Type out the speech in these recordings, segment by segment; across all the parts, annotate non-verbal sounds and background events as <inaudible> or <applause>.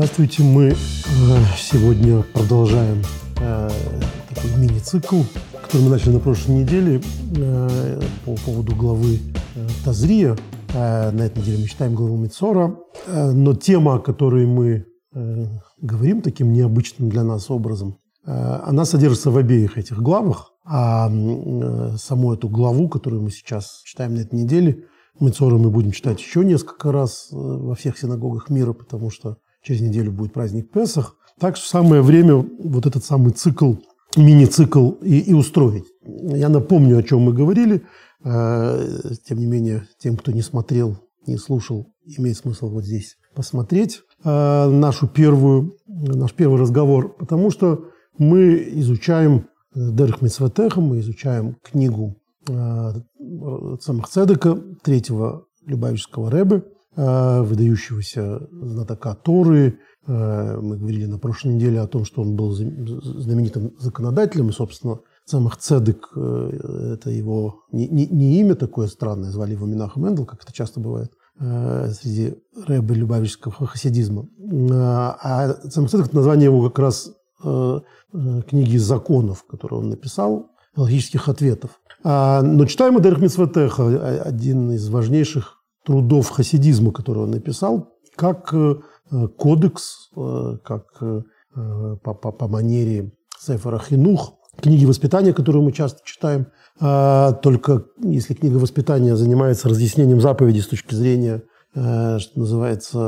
Здравствуйте, мы э, сегодня продолжаем э, такой мини-цикл, который мы начали на прошлой неделе э, по поводу главы Тазрия. На этой неделе мы читаем главу Мицора, но тема, о которой мы говорим таким необычным для нас образом, она содержится в обеих этих главах, а саму эту главу, которую мы сейчас читаем на этой неделе, Мицора мы будем читать еще несколько раз во всех синагогах мира, потому что Через неделю будет праздник Песах. Так что самое время вот этот самый цикл, мини-цикл и, и устроить. Я напомню, о чем мы говорили. Э, тем не менее, тем, кто не смотрел, не слушал, имеет смысл вот здесь посмотреть э, нашу первую, наш первый разговор, потому что мы изучаем Дерх Митсватеха, мы изучаем книгу э, Самых Цедека, третьего Любавического Рэбе, Э, выдающегося знатока Торы. Э, мы говорили на прошлой неделе о том, что он был знаменитым законодателем, и, собственно, Самых Цедек э, – это его не, не, не имя такое странное, звали его Минахам Эндл, как это часто бывает среди рэбы любавического хасидизма. А Самых Цедек – название его как раз книги законов, которые он написал, логических ответов. А, но читаем Адерх Митсватеха, один из важнейших трудов хасидизма, которые он написал, как э, кодекс, э, как э, по, по, по манере Сефера Хинух, книги воспитания, которые мы часто читаем. А, только если книга воспитания занимается разъяснением заповедей с точки зрения, что называется,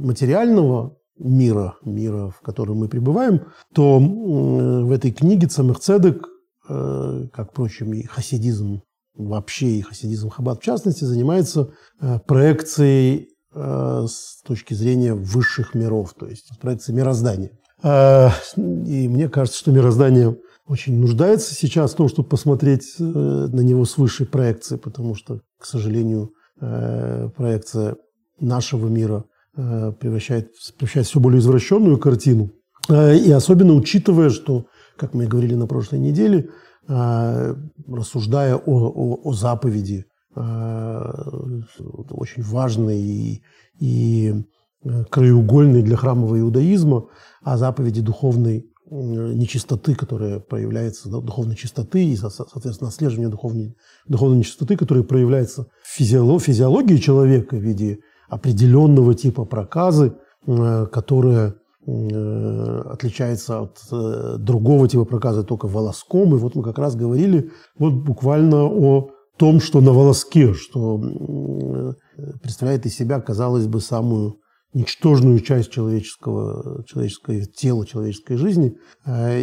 материального мира, мира, в котором мы пребываем, то в этой книге Цамых Цедек, как, впрочем, и хасидизм вообще и хасидизм Хаббат в частности, занимается э, проекцией э, с точки зрения высших миров, то есть проекцией мироздания. Э, и мне кажется, что мироздание очень нуждается сейчас в том, чтобы посмотреть на него с высшей проекции, потому что, к сожалению, проекция нашего мира превращает, превращает все более извращенную картину. И особенно учитывая, что, как мы и говорили на прошлой неделе, рассуждая о, о, о заповеди, э, очень важной и, и э, краеугольной для храмового иудаизма, о заповеди духовной нечистоты, которая проявляется, духовной чистоты и, соответственно, отслеживание духовной, духовной нечистоты, которая проявляется в физиологии человека в виде определенного типа проказы, которая Э, отличается от э, другого типа проказа только волоском. И вот мы как раз говорили вот буквально о том, что на волоске, что э, представляет из себя, казалось бы, самую ничтожную часть человеческого, человеческого тела, человеческой жизни,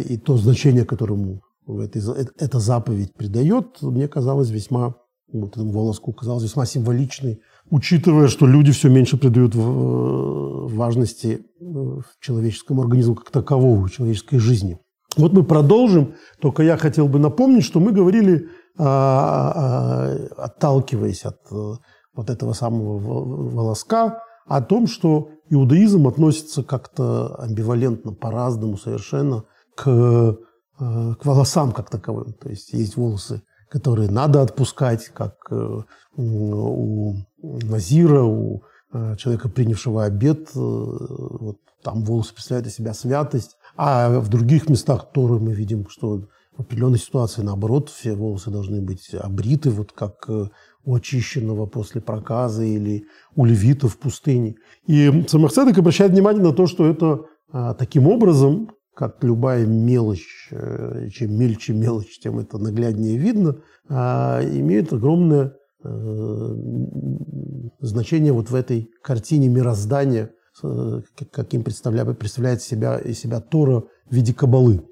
и то значение, которому этой, эта заповедь придает, мне казалось весьма, вот этому волоску казалось весьма символичной учитывая, что люди все меньше придают важности э, человеческому организму как такового, человеческой жизни. Вот мы продолжим, только я хотел бы напомнить, что мы говорили, отталкиваясь от э, вот этого самого волоска, о том, что иудаизм относится как-то амбивалентно, по-разному совершенно к, э, к волосам как таковым. То есть есть волосы, которые надо отпускать, как у назира, у э, человека, принявшего обед, э, вот там волосы представляют из себя святость, а в других местах Торы мы видим, что в определенной ситуации, наоборот, все волосы должны быть обриты, вот как э, у очищенного после проказа или у левита в пустыне. И Самарцедек обращает внимание на то, что это таким образом, как любая мелочь, чем мельче мелочь, тем это нагляднее видно, имеет огромное Э, значение вот в этой картине мироздания, э, каким представляет, представляет себя, из себя Тора в виде кабалы.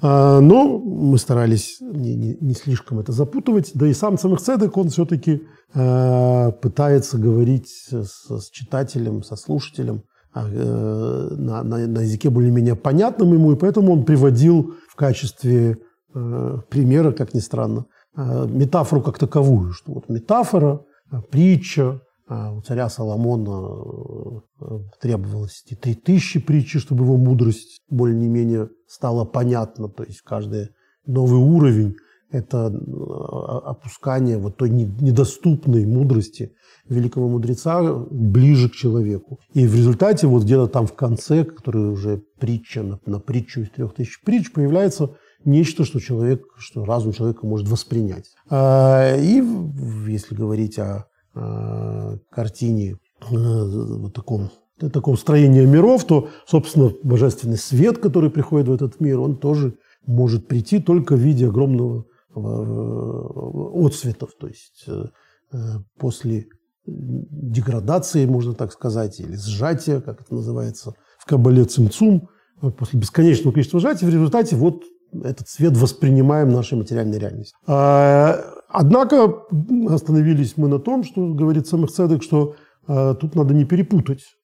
А, но мы старались не, не, не слишком это запутывать. Да и сам Самых Цедек, он все-таки э, пытается говорить с, с читателем, со слушателем на, на, на языке более-менее понятном ему, и поэтому он приводил в качестве примера, как ни странно, Э, метафору как таковую, что вот метафора, э, притча, э, у царя Соломона требовалось три тысячи притчи, чтобы его мудрость более-менее стала понятна. То есть каждый новый уровень это опускание вот той недоступной мудрости великого мудреца ближе к человеку. И в результате вот где-то там в конце, который уже притча на, на притчу из трех тысяч притч, появляется нечто, что человек, что разум человека может воспринять. А, и если говорить о, о картине э, вот таком таком строении миров, то, собственно, божественный свет, который приходит в этот мир, он тоже может прийти только в виде огромного отцветов. То есть э, после деградации, можно так сказать, или сжатия, как это называется в Кабале цимцум, после бесконечного количества сжатия, в результате вот этот свет воспринимаем нашей материальной реальностью. А, однако остановились мы на том, что говорит Самых Цедек, что тут надо не перепутать э,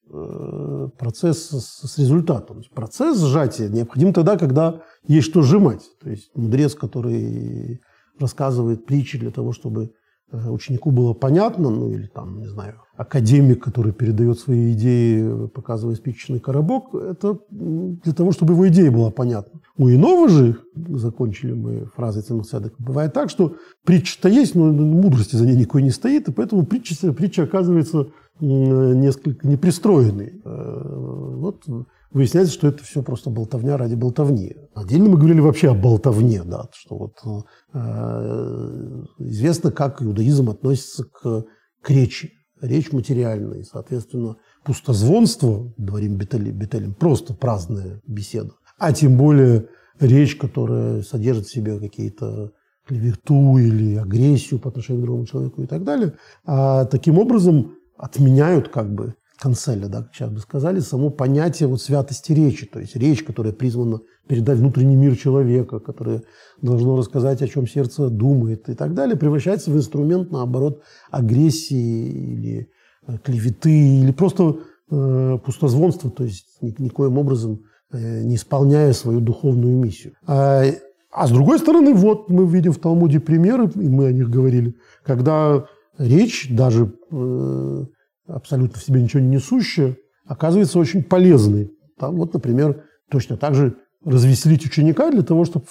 процесс с результатом. Процесс сжатия необходим тогда, когда есть что сжимать. То есть мудрец, который рассказывает притчи для того, чтобы Э, ученику было понятно, ну или там, не знаю, академик, который передает свои идеи, показывая спичечный коробок, это для того, чтобы его идея была понятна. У иного же, закончили мы фразой Цимацедека, бывает так, что притча-то есть, но мудрости за ней никакой не стоит, и поэтому притча, притча оказывается несколько непристроенной. Э, вот выясняется, что это все просто болтовня ради болтовни. Отдельно мы говорили вообще о болтовне, да, что вот э, известно, как иудаизм относится к, к речи. Речь материальная, соответственно, пустозвонство, говорим Бетелем, Бетелем, просто праздная беседа. А тем более речь, которая содержит в себе какие-то клевету или агрессию по отношению к другому человеку и так далее, а таким образом отменяют как бы канцеля, да, сейчас бы сказали, само понятие вот святости речи, то есть речь, которая призвана передать внутренний мир человека, которая должно рассказать, о чем сердце думает и так далее, превращается в инструмент, наоборот, агрессии или э, клеветы, или просто э, пустозвонства, то есть никоим образом э, не исполняя свою духовную миссию. А, а с другой стороны, вот мы видим в Талмуде примеры, и мы о них говорили, когда речь даже э, абсолютно в себе ничего не несущая, оказывается очень полезной. Там вот, например, точно так же развеселить ученика для того, чтобы,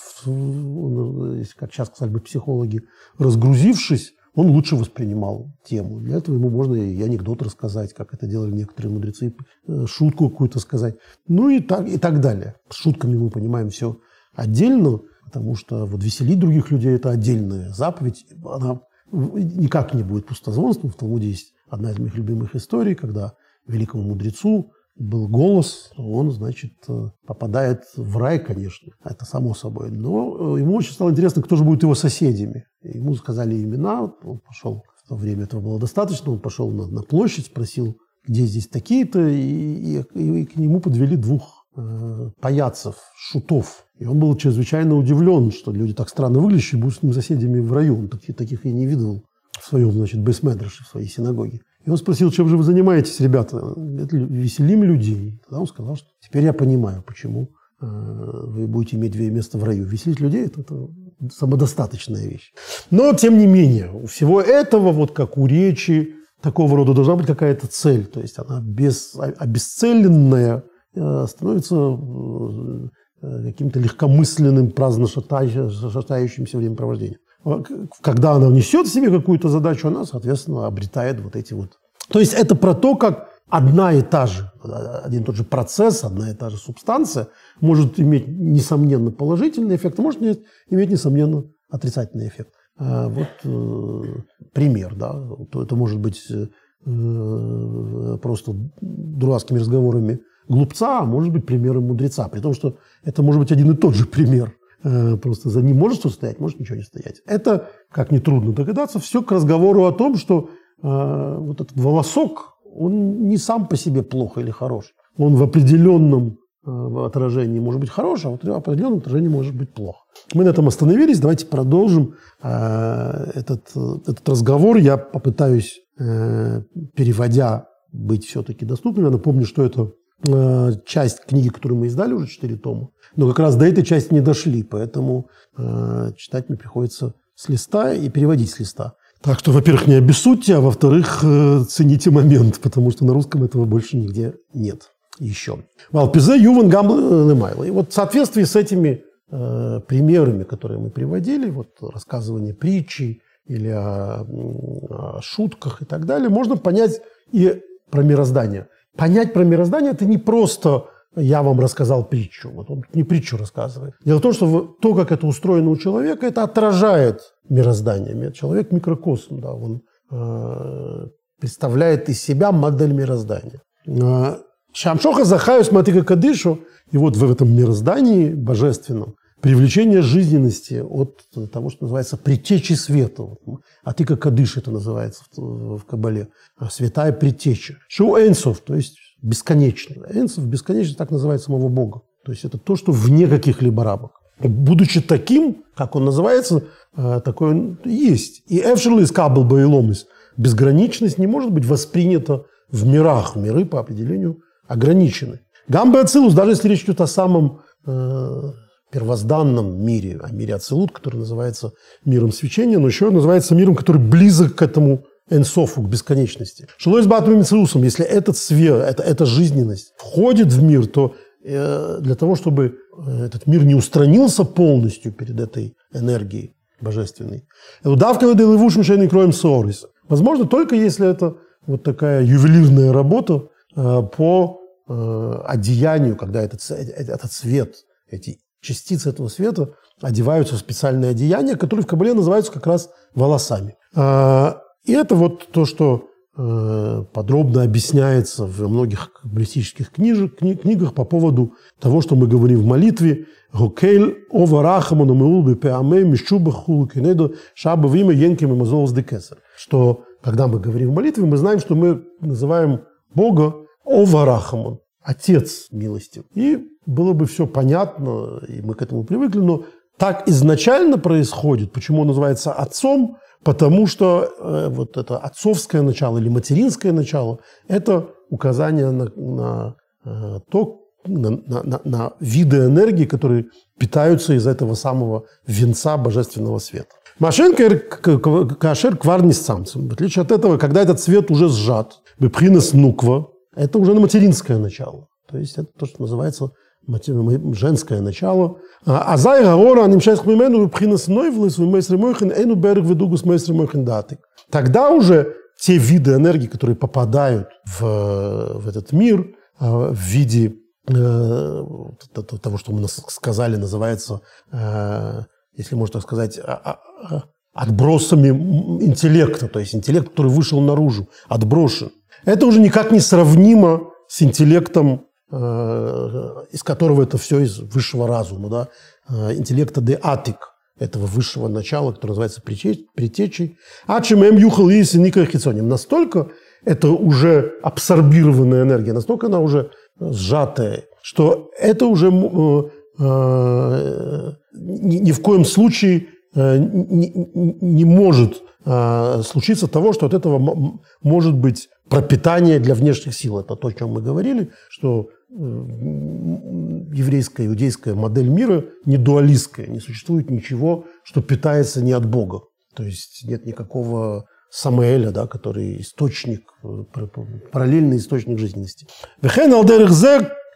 как сейчас сказали бы психологи, разгрузившись, он лучше воспринимал тему. Для этого ему можно и анекдот рассказать, как это делали некоторые мудрецы, э, шутку какую-то сказать, ну и так, и так далее. С шутками мы понимаем все отдельно, потому что вот веселить других людей – это отдельная заповедь, она никак не будет пустозвонством. В Талмуде есть одна из моих любимых историй, когда великому мудрецу был голос, он, значит, э, попадает в рай, конечно, это само собой. Но э, ему очень стало интересно, кто же будет его соседями. Ему сказали имена, он пошел, в то время этого было достаточно, он пошел на, на площадь, спросил, где здесь такие-то, и, и, и к нему подвели двух э, паяцев, шутов. И он был чрезвычайно удивлен, что люди так странно выглядящие будут с ним соседями в раю. Он таких, таких я не видел в своем, значит, бейсмедрше, в своей синагоге. И он спросил, чем же вы занимаетесь, ребята? Веселим людей. Тогда он сказал, что теперь я понимаю, почему э, вы будете иметь две места в раю. Веселить людей это, – это самодостаточная вещь. Но, тем не менее, у всего этого, вот как у речи, такого рода должна быть какая-то цель. То есть она без, обесцеленная э, становится э, каким-то легкомысленным, праздно шатающимся времяпровождением. Когда она несет в себе какую-то задачу, она, соответственно, обретает вот эти вот. То есть это про то, как одна и та же, один и тот же процесс, одна и та же субстанция может иметь, несомненно, положительный эффект, а может иметь, несомненно, отрицательный эффект. А вот э, пример, да, это может быть э, просто дурацкими разговорами глупца, а может быть примером мудреца, при том, что это может быть один и тот же пример. Э, просто за ним может что стоять, может ничего не стоять. Это, как нетрудно догадаться, все к разговору о том, что э, вот этот волосок, он не сам по себе плохо или хорош. Он в определенном э, отражении может быть хорош, а в определенном отражении может быть плохо. Мы на этом остановились, давайте продолжим этот, этот разговор. Я попытаюсь, переводя, быть все-таки доступным. Я напомню, что это э, часть книги, которую мы издали уже 4 тома. Но как раз до этой части не дошли, поэтому э, читать мне приходится с листа и переводить с листа. Так что, во-первых, не обессудьте, а во-вторых, э, цените момент, потому что на русском этого больше нигде нет еще. Валпизе Юван Гамл И вот в соответствии с этими э, примерами, которые мы приводили, вот рассказывание притчи или о, о шутках и так далее, можно понять и про мироздание. Понять про мироздание – это не просто я вам рассказал притчу. Вот он не притчу рассказывает. Дело в том, что то, как это устроено у человека, это отражает мироздание. Человек микрокосм, да, он э, представляет из себя модель мироздания. Э, Шамшоха Захаю Матика Кадышу, и вот в этом мироздании божественном привлечение жизненности от того, что называется предтечи света. А ты как Кадыш это называется в, в Кабале. Святая предтеча. Шоу Энсов, то есть бесконечно. Энсов бесконечно так называет самого Бога. То есть это то, что вне каких-либо рамок. Будучи таким, как он называется, э, такой он есть. И Эвшерли из Кабл Баиломис. Безграничность не может быть воспринята в мирах. Миры по определению ограничены. Гамбе Ацилус, даже если речь идет о самом э, первозданном мире, о мире Ацилут, который называется миром свечения, но еще называется миром, который близок к этому энсофу, к бесконечности. Шилой с Батом если этот свет, это, эта жизненность входит в мир, то э, для того, чтобы э, этот мир не устранился полностью перед этой энергией божественной, удавка над левушим шейный кроем сорис. Возможно, только если это вот такая ювелирная работа э, по э, одеянию, когда этот, э, этот свет, эти частицы этого света одеваются в специальное одеяние, которые в Кабале называются как раз волосами. А, и это вот то, что э, подробно объясняется в многих каббалистических книжек, книгах по поводу того, что мы говорим в молитве. Что когда мы говорим в молитве, мы знаем, что мы называем Бога оварахамон, Отец милостив. И было бы все понятно, и мы к этому привыкли, но так изначально происходит. Почему он называется отцом? Потому что э, вот это отцовское начало или материнское начало – это указание на, на э, то, на, на, на виды энергии, которые питаются из этого самого венца божественного света. Машинка кашер кварни с самцем. В отличие от этого, когда этот цвет уже сжат, бепхинес нуква, это уже на материнское начало. То есть это то, что называется женское начало. А зай гавора нимшайх мимену пхинас нойвлес в мейсре мойхен эйну берг ведугус мейсре мойхен датик. Тогда уже те виды энергии, которые попадают в, в этот мир а, в виде э, того, что мы сказали, называется, э, если можно так сказать, а, а, отбросами интеллекта, то есть интеллект, который вышел наружу, отброшен. Это уже никак не сравнимо с интеллектом Э, из которого это все из высшего разума, да, э, интеллекта де атик, этого высшего начала, которое называется притечей. А чем эм юхал и никахицоним. Настолько это уже абсорбированная энергия, настолько она уже сжатая, что это уже э, ни в коем случае не может случиться того, что от этого может быть пропитание для внешних сил. Это то, о чем мы говорили, что еврейская, иудейская модель мира не дуалистская. Не существует ничего, что питается не от Бога. То есть нет никакого Самуэля, да, который источник, э, параллельный источник жизненности.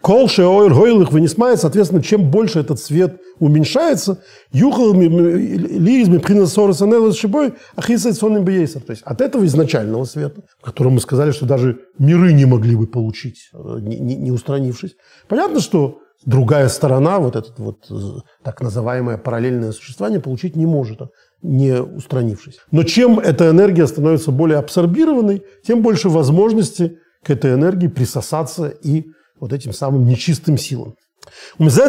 Кол шеоир гойлых вынесмает, соответственно, чем больше этот свет уменьшается, юхал лизми приносорса шибой, ахисает сонным бейсер. То есть от этого изначального света, которого мы сказали, что даже миры не могли бы получить, э, не, не, не устранившись. Понятно, что другая сторона, вот это вот э, так называемое параллельное существование, получить не может, не устранившись. Но чем эта энергия становится более абсорбированной, тем больше возможности к этой энергии присосаться и вот этим самым нечистым силам.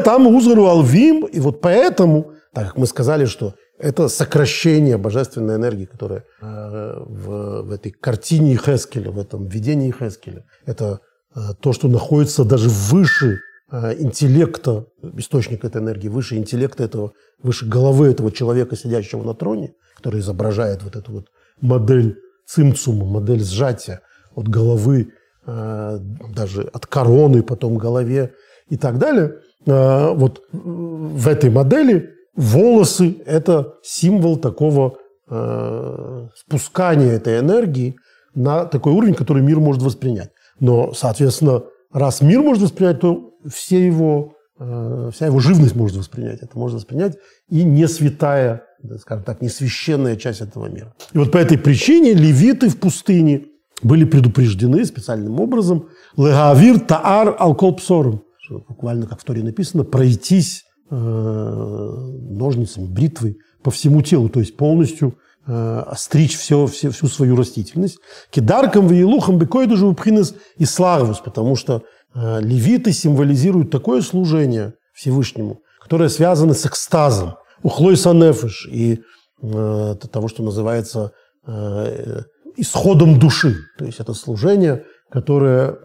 Там узору алвим, и вот поэтому, так как мы сказали, что это сокращение божественной энергии, которая э, в, в этой картине Хескеля, в этом видении Хескеля, это э, то, что находится даже выше э, интеллекта, источник этой энергии, выше интеллекта этого, выше головы этого человека, сидящего на троне, который изображает вот эту вот модель цимцума, модель сжатия от головы даже от короны, потом голове и так далее. Э, вот в этой модели волосы – это символ такого э, спускания этой энергии на такой уровень, который мир может воспринять. Но, соответственно, раз мир может воспринять, то все его э, вся его живность может воспринять. Это можно воспринять и не святая, скажем так, не священная часть этого мира. И вот по этой причине левиты в пустыне были предупреждены специальным образом «Легавир таар алкол псором», буквально, как в Торе написано, пройтись э, ножницами, бритвой по всему телу, то есть полностью э, остричь все, все, всю свою растительность. Кидарком, веелухом, бекойду же упхинес и славус, потому что э, левиты символизируют такое служение Всевышнему, которое связано с экстазом, ухлой санефиш и э, того, что называется э, исходом души. То есть это служение, которое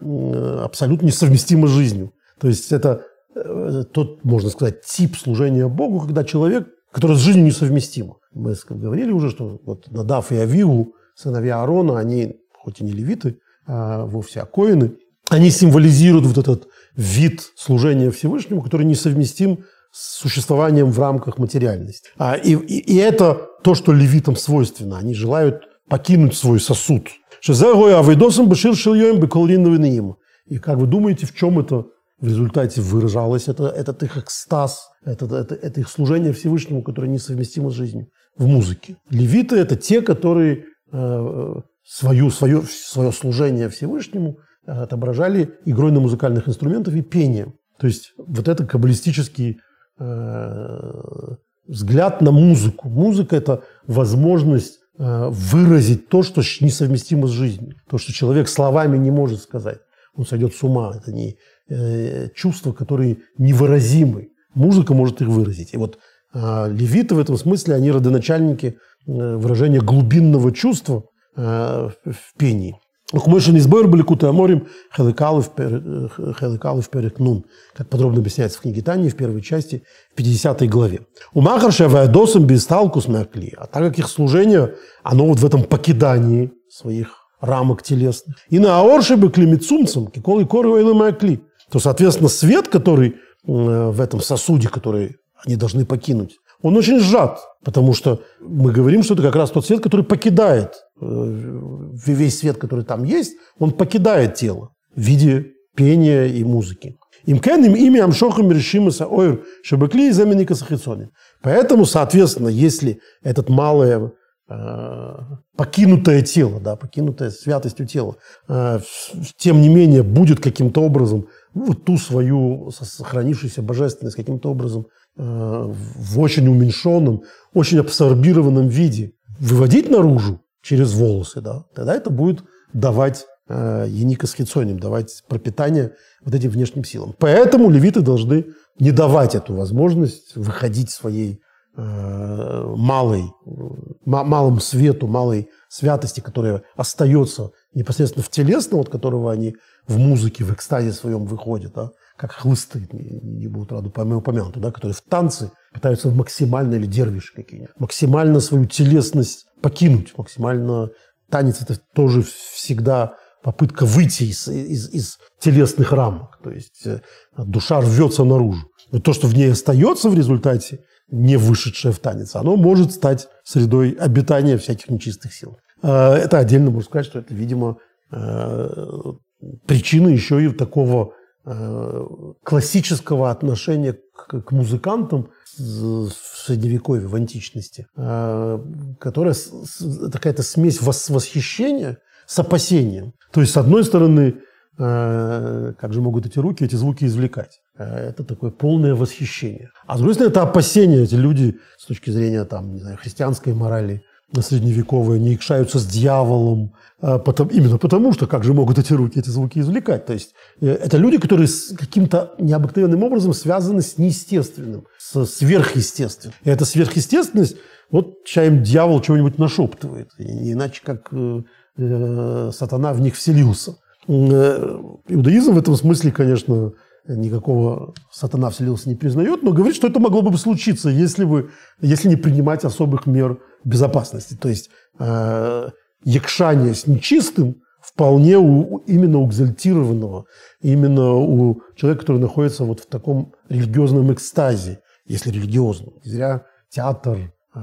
абсолютно несовместимо с жизнью. То есть это э, тот, можно сказать, тип служения Богу, когда человек, который с жизнью несовместим. Мы говорили уже, что вот Надав и Авиу, сыновья Аарона, они, хоть и не левиты, а вовсе а коины, они символизируют вот этот вид служения Всевышнему, который несовместим с существованием в рамках материальности. А, и, и, и это то, что левитам свойственно. Они желают покинуть свой сосуд. И как вы думаете, в чем это в результате выражалось это, этот их экстаз, это, это, это их служение Всевышнему, которое несовместимо с жизнью в музыке. Левиты – это те, которые э, свою, свое, свое служение Всевышнему э, отображали игрой на музыкальных инструментах и пением. То есть вот это каббалистический э, взгляд на музыку. Музыка – это возможность выразить то, что несовместимо с жизнью, то, что человек словами не может сказать. Он сойдет с ума. Это не, Э, чувства, которые невыразимы. Музыка может их выразить. И вот э, левиты в этом смысле, они родоначальники э, выражения глубинного чувства э, в пении. Ухмышин избор были куты аморим хеликалы в перекнун, как подробно объясняется в книге Тани в первой части, в 50 главе. У Махарша Ваядосом без сталку смеркли, а так как их служение, оно вот в этом покидании своих рамок телесных. И на аорше бы климицумцем, кикол и коры кли то, соответственно, свет, который э, в этом сосуде, который они должны покинуть, он очень сжат, потому что мы говорим, что это как раз тот свет, который покидает э, весь свет, который там есть, он покидает тело в виде пения и музыки. Им кенным ими амшохам решимаса ойр шабакли и заменика сахицони. Поэтому, соответственно, если этот малое э, покинутое тело, да, покинутое святостью тело, тем не менее будет каким-то образом вот ту свою сохранившуюся божественность каким-то образом э, в очень уменьшенном, очень абсорбированном виде выводить наружу через волосы, да, тогда это будет давать э, еника с хитсоним, давать пропитание вот этим внешним силам. Поэтому левиты должны не давать эту возможность выходить своей э, малой, малым свету, малой святости, которая остается непосредственно в телесном, от которого они в музыке, в экстазе своем выходят, да, как хлысты, не, будут раду упомянуты, да, которые в танце пытаются максимально, или дервиши какие-нибудь, максимально свою телесность покинуть, максимально танец это тоже всегда попытка выйти из, из, из телесных рамок, то есть э, душа рвется наружу. Но то, что в ней остается в результате, не вышедшее в танец, оно может стать средой обитания всяких нечистых сил. Э, это отдельно можно сказать, что это, видимо, э, причина еще и такого классического отношения к, к музыкантам в средневековье, в античности, э, которая такая-то смесь восхищения с опасением. То есть, с одной стороны, э, как же могут эти руки эти звуки извлекать? Это такое полное восхищение. А с другой стороны, это опасение. Эти люди с точки зрения там, не знаю, христианской морали средневековые не икшаются с дьяволом, а, именно потому, что как же могут эти руки эти звуки извлекать. То есть э, это люди, которые каким-то необыкновенным образом связаны с неестественным, с сверхъестественным. И эта сверхъестественность, вот чаем дьявол чего-нибудь нашептывает, иначе как э, э, сатана в них вселился. Иудаизм в этом смысле, конечно, никакого сатана вселился не признает, но говорит, что это могло бы случиться, если, бы, если не принимать особых мер безопасности. То есть э, якшание с нечистым вполне у, именно у экзальтированного, именно у человека, который находится вот в таком религиозном экстазе, если религиозном. Не зря театр, э,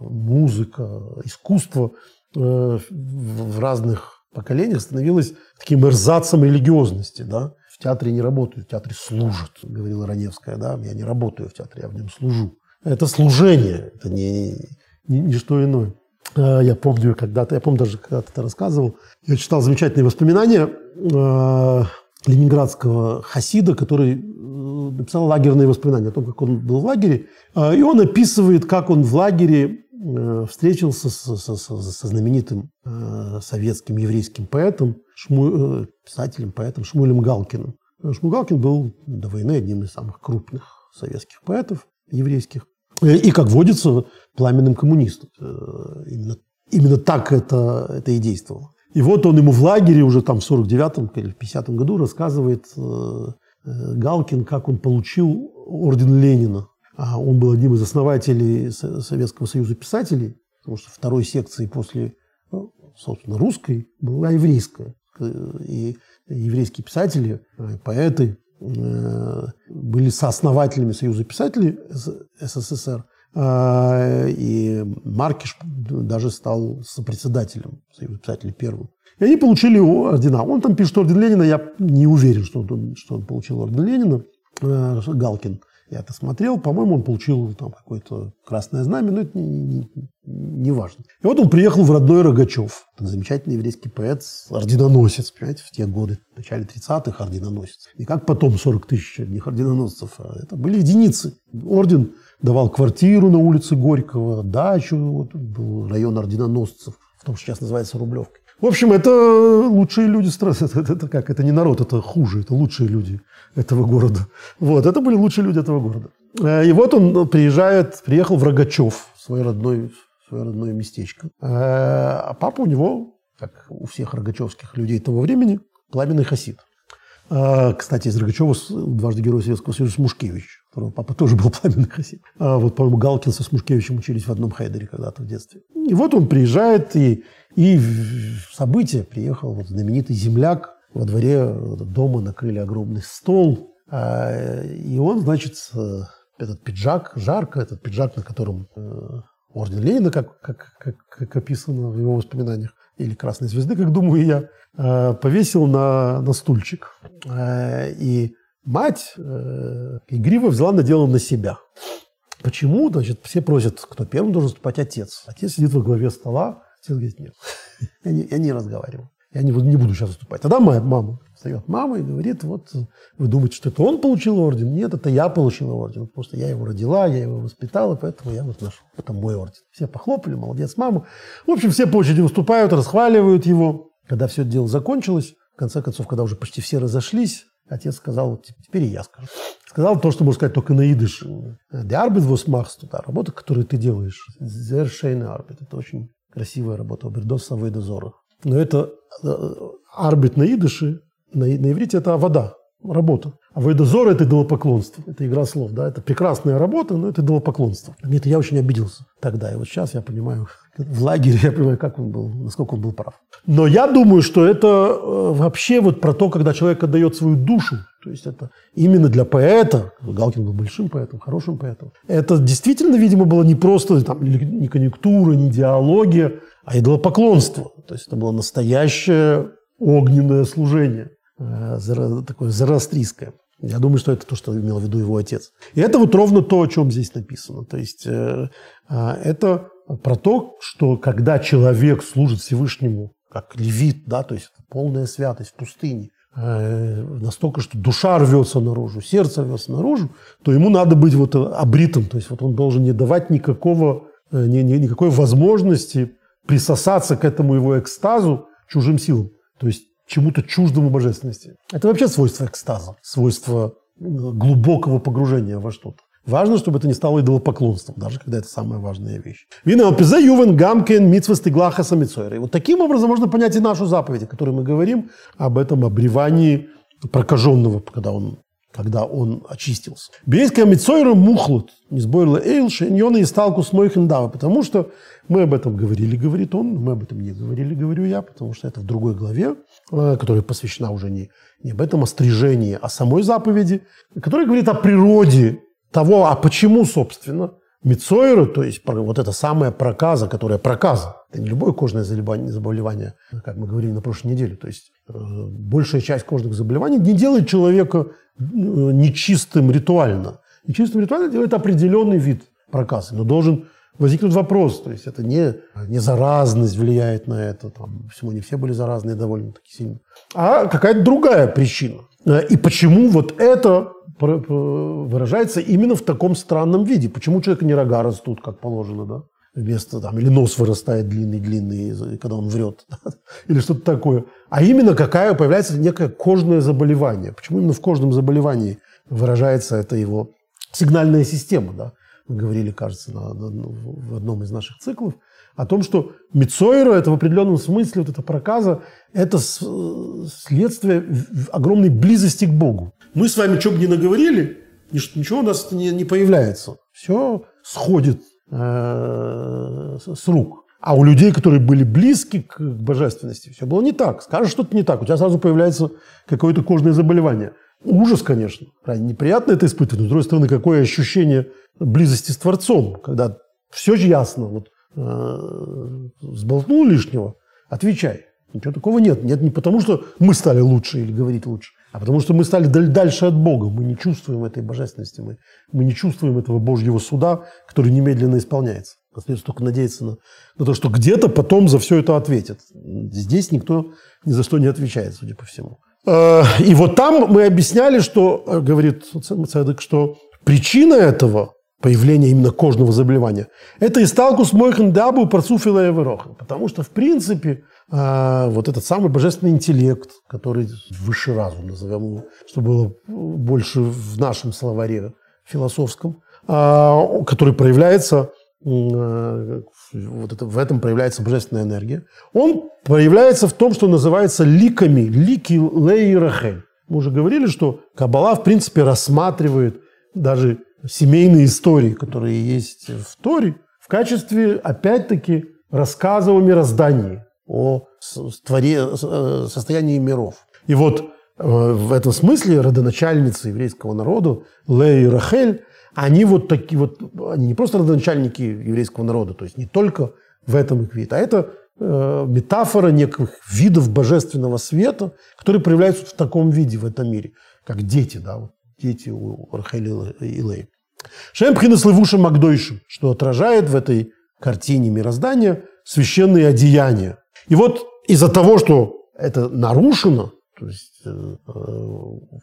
музыка, искусство э, в разных поколениях становилось таким эрзацем религиозности, да, в театре не работают, в театре служат, говорила Раневская, да, я не работаю в театре, я в нем служу. Это служение, это не, не, не что иное. А, я помню когда-то, я помню даже когда-то это рассказывал, я читал замечательные воспоминания э, ленинградского хасида, который э, написал лагерные воспоминания о том, как он был в лагере. Э, и он описывает, как он в лагере э, встретился со, со, со знаменитым э, советским еврейским поэтом, Шму, э, писателем, поэтом Шмулем Галкиным. Шмуль Галкин был до войны одним из самых крупных советских поэтов еврейских. И, как водится, пламенным коммунистом. Э, именно, именно так это, это и действовало. И вот он ему в лагере уже там в 49-м или в 50-м году рассказывает э, э, Галкин, как он получил орден Ленина. А он был одним из основателей Советского союза писателей, потому что второй секции после, ну, собственно, русской была еврейская. И еврейские писатели, поэты были сооснователями Союза писателей СССР. А, и Маркиш даже стал сопредседателем Союза писателей первым. И они получили ордена. Он там пишет орден Ленина. Я не уверен, что он, что он получил орден Ленина. Э, Галкин. Я это смотрел. По-моему, он получил там какое-то красное знамя, но это не, не, не важно. И вот он приехал в родной Рогачев. Это замечательный еврейский поэт, орденоносец, понимаете, в те годы, в начале 30-х орденоносец. Не как потом 40 тысяч одних орденоносцев, а это были единицы. Орден давал квартиру на улице Горького, дачу, вот был район орденоносцев, в том, что сейчас называется Рублевкой. В общем, это лучшие люди страны. <laughs> Это, это как? Это не народ, это хуже, это лучшие люди этого города. Вот, это были лучшие люди этого города. Э, и вот он приезжает, приехал в Рогачев, свой родной, свое родное местечко. Э, а папа у него, как у всех рогачевских людей того времени, пламенный хасид. Э, кстати, из Рогачева дважды Герой Советского Союза Смушкевич которого папа тоже был <laughs> пламенный хасид. А вот, по-моему, Галкин со Смушкевичем учились в одном хайдере когда-то в детстве. И вот он приезжает, и, и в событие приехал вот знаменитый земляк. Во дворе дома накрыли огромный стол. А, и он, значит, этот пиджак, жарко, этот пиджак, на котором э, орден Ленина, как, как, как, как описано в его воспоминаниях, или Красной Звезды, как думаю я, э, повесил на, на стульчик. Э, и Мать э, игриво взяла на дело на себя. Почему? Значит, все просят, кто первым должен выступать отец. Отец сидит во главе стола. Отец говорит, нет, <laughs> я не, я не разговариваю. Я не, не буду сейчас выступать. Тогда моя мама встает мама и говорит, вот вы думаете, что это он получил орден? Нет, это я получила орден. Просто я его родила, я его воспитала, поэтому я вот ношу. Это мой орден. Все похлопали, молодец, мама. В общем, все по очереди выступают, расхваливают его. Когда все это дело закончилось, в конце концов, когда уже почти все разошлись, Отец сказал, вот теперь и я скажу. Сказал то, что можно сказать только на идыш. Arbeit, was machst du Работа, которую ты делаешь. Schöne Arbeit. Это очень красивая работа. Бердос Авейдозора. Но это арбит на идыше, на, на иврите это вода, работа. А Вейдозор – это идолопоклонство. Это игра слов. Да? Это прекрасная работа, но это идолопоклонство. Нет, я очень обиделся тогда. И вот сейчас я понимаю, <laughs> в лагере я понимаю, как он был, насколько он был прав. Но я думаю, что это э, вообще вот про то, когда человек отдает свою душу. То есть это именно для поэта, Галкин был большим поэтом, хорошим поэтом, это действительно, видимо, было не просто там, не конъюнктура, не идеология, а идолопоклонство. То есть это было настоящее огненное служение, такое зарастрийское. Я думаю, что это то, что имел в виду его отец. И это вот ровно то, о чем здесь написано. То есть э, э, это про то, что когда человек служит Всевышнему, как левит, да, то есть полная святость в пустыне, э, настолько, что душа рвется наружу, сердце рвется наружу, то ему надо быть вот обритым, то есть вот он должен не давать никакого, э, ни, ни, никакой возможности присосаться к этому его экстазу чужим силам, то есть чему-то чуждому божественности. Это вообще свойство экстаза, свойство э, глубокого погружения во что-то. Важно, чтобы это не стало идолопоклонством, даже когда это самая важная вещь. Ювен гамкен самицойра. И вот таким образом можно понять и нашу заповедь, о которой мы говорим, об этом обревании прокаженного, когда он когда он очистился. Бейская мицойра мухлут, не сбойла эйл, шеньона и сталку с мойхендава, потому что мы об этом говорили, говорит он, мы об этом не говорили, говорю я, потому что это в другой главе, э, которая посвящена уже не, не об этом острижении, а самой заповеди, которая говорит о природе того, а почему, собственно, Мицойра, то есть вот эта самая проказа, которая проказа, это не любое кожное заболевание, как мы говорили на прошлой неделе. То есть э, большая часть кожных заболеваний не делает человека э, нечистым ритуально. Нечистым ритуально делает определенный вид проказы, но должен возникнуть вопрос, то есть это не, не заразность влияет на это, там, всему не все были заразные довольно-таки сильно, а какая-то другая причина. Э, и почему вот это выражается именно в таком странном виде? Почему у человека не рога растут, как положено, да? Вместо там, или нос вырастает длинный-длинный, когда он врет, <laughs> или что-то такое. А именно какая появляется некое кожное заболевание. Почему именно в кожном заболевании выражается это его сигнальная система, да? Мы говорили, кажется, на, на, в одном из наших циклов – о том, что Мицойра – это в определенном смысле, вот эта проказа, это следствие огромной близости к Богу. Мы с вами что бы ни наговорили, ничего у нас не, не появляется. Все сходит э, с рук. А у людей, которые были близки к божественности, все было не так. Скажешь что-то не так, у тебя сразу появляется какое-то кожное заболевание. Ужас, конечно. Неприятно это испытывать. Но, с другой стороны, какое ощущение близости с Творцом, когда все же ясно. Вот сболтнул лишнего, отвечай. Ничего такого нет. Нет не потому, что мы стали лучше или говорить лучше, а потому что мы стали дальше от Бога. Мы не чувствуем этой божественности, мы, мы не чувствуем этого Божьего суда, который немедленно исполняется. Остается только надеяться на, на то, что где-то потом за все это ответят. Здесь никто ни за что не отвечает, судя по всему. Э, и вот там мы объясняли, что, э, говорит Цадык, что причина этого появления именно кожного заболевания. Это исталкус мойхан дабу парцуфила эверохан. Потому что, в принципе, а, вот этот самый божественный интеллект, который высший разум, назовем его, чтобы было больше в нашем словаре философском, а, который проявляется, а, вот это, в этом проявляется божественная энергия, он проявляется в том, что называется ликами, лики лей рахель. Мы уже говорили, что Каббала, в принципе, рассматривает даже семейные истории, которые есть в Торе, в качестве, опять-таки, рассказа о мироздании, о творе, э, состоянии миров. И вот э, в этом смысле родоначальницы еврейского народа Лея и Рахель, они вот такие вот, они не просто родоначальники еврейского народа, то есть не только в этом их вид, а это э, метафора неких видов божественного света, которые проявляются в таком виде в этом мире, как дети, да, вот дети у Рахели и Лей. Шем пхинес левушем магдойшим, что отражает в этой картине мироздания священные одеяния. И вот из-за того, что это нарушено, то есть э, э,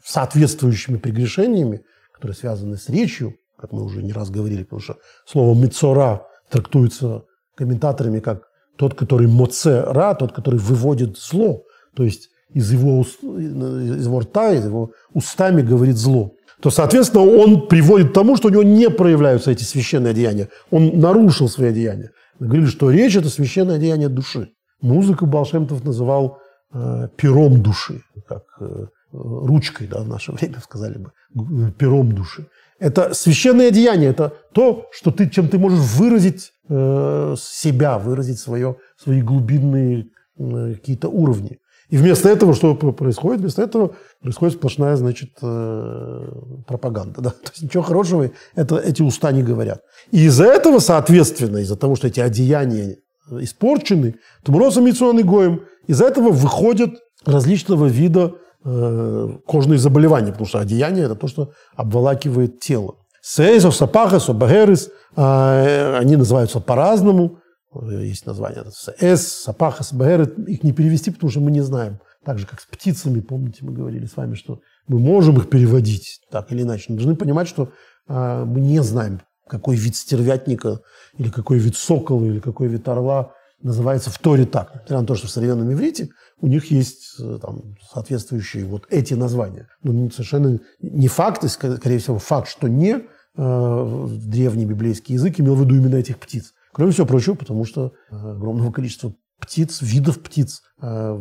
соответствующими прегрешениями, которые связаны с речью, как мы уже не раз говорили, потому что слово «мецора» трактуется комментаторами как тот, который моце-ра, тот, который выводит зло, то есть из его, из его рта, из его устами говорит зло, то, соответственно, он приводит к тому, что у него не проявляются эти священные одеяния. Он нарушил свои одеяния. Мы говорили, что речь – это священное одеяние души. Музыку Балшемтов называл э, пером души, как э, ручкой, да, в наше <laughs> время сказали бы, пером души. Это священное одеяние, это то, что ты, чем ты можешь выразить э, себя, выразить свое, свои глубинные э, какие-то уровни. И вместо этого что происходит? Вместо этого происходит сплошная, значит, э, пропаганда. Да? То есть ничего хорошего это, эти уста не говорят. И из-за этого, соответственно, из-за того, что эти одеяния испорчены, Тмуросом и Гоем, из-за этого выходят различного вида э, кожные заболевания, потому что одеяние – это то, что обволакивает тело. Сейзов, сапахас, обагерис, э, они называются по-разному – есть название. С, Сапахас, Баэр, их не перевести, потому что мы не знаем. Так же, как с птицами, помните, мы говорили с вами, что мы можем их переводить так или иначе. Мы должны понимать, что а, мы не знаем, какой вид стервятника, или какой вид сокола, или какой вид орла называется в Торе так. Несмотря на то, что в современном иврите у них есть э, там, соответствующие вот эти названия. Но совершенно не факт, скорее всего, факт, что не э, древний библейский язык имел в виду именно этих птиц. Кроме всего прочего, потому что э, огромного количества птиц, видов птиц э,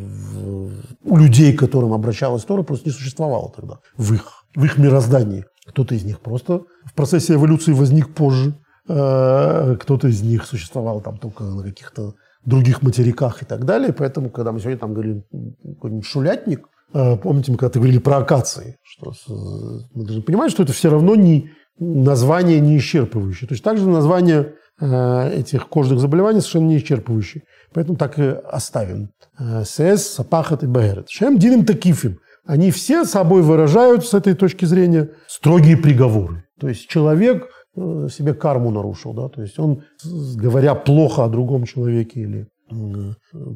у людей, к которым обращалась Тора, просто не существовало тогда в их, в их мироздании. Кто-то из них просто в процессе эволюции возник позже, э, кто-то из них существовал там только на каких-то других материках и так далее. Поэтому, когда мы сегодня там говорим какой-нибудь шулятник, помните, мы когда-то говорили про акации, что мы должны понимать, что это все равно не, название не исчерпывающее. То есть также название этих кожных заболеваний совершенно не исчерпывающее. Поэтому так и оставим. Э, СС, Сапахат и Багерет. Шем Диним Такифим. Они все собой выражают с этой точки зрения строгие приговоры. То есть человек э, себе карму нарушил, да, то есть он, говоря плохо о другом человеке или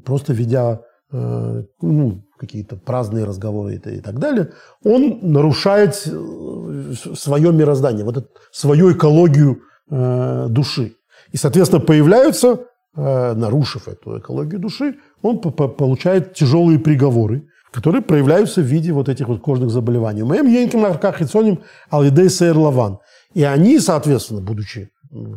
просто ведя ну, какие-то праздные разговоры и так далее, он нарушает свое мироздание, вот эту, свою экологию э, души. И, соответственно, появляются, э, нарушив эту экологию души, он получает тяжелые приговоры, которые проявляются в виде вот этих вот кожных заболеваний. Моим енким арках хитсоним алидей лаван. И они, соответственно, будучи,